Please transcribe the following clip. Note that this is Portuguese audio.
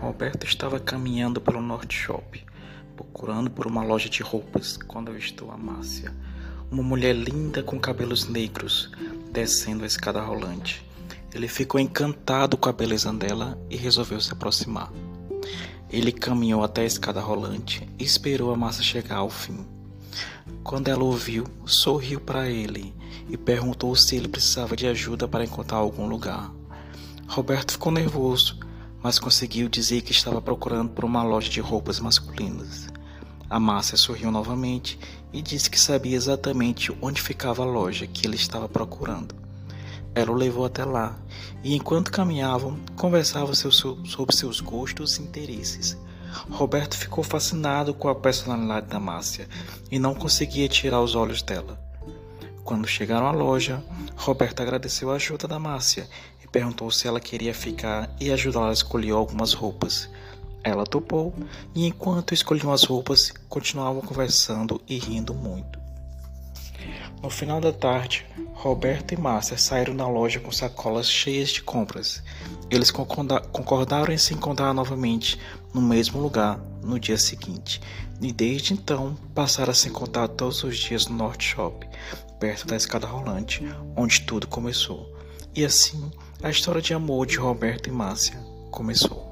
Roberto estava caminhando pelo Norte Shop, procurando por uma loja de roupas, quando avistou a Márcia, uma mulher linda com cabelos negros, descendo a escada rolante. Ele ficou encantado com a beleza dela e resolveu se aproximar. Ele caminhou até a escada rolante e esperou a Márcia chegar ao fim. Quando ela o viu, sorriu para ele e perguntou se ele precisava de ajuda para encontrar algum lugar. Roberto ficou nervoso mas conseguiu dizer que estava procurando por uma loja de roupas masculinas. A Márcia sorriu novamente e disse que sabia exatamente onde ficava a loja que ele estava procurando. Ela o levou até lá e, enquanto caminhavam, conversavam sobre seus gostos e interesses. Roberto ficou fascinado com a personalidade da Márcia e não conseguia tirar os olhos dela. Quando chegaram à loja, Roberto agradeceu a ajuda da Márcia perguntou se ela queria ficar e ajudá-la a escolher algumas roupas. Ela topou e, enquanto escolhiam as roupas, continuavam conversando e rindo muito. No final da tarde, Roberto e Márcia saíram da loja com sacolas cheias de compras. Eles concordaram em se encontrar novamente no mesmo lugar no dia seguinte, e desde então passaram a se encontrar todos os dias no North Shop, perto da escada rolante, onde tudo começou. E assim, a história de amor de Roberto e Márcia começou.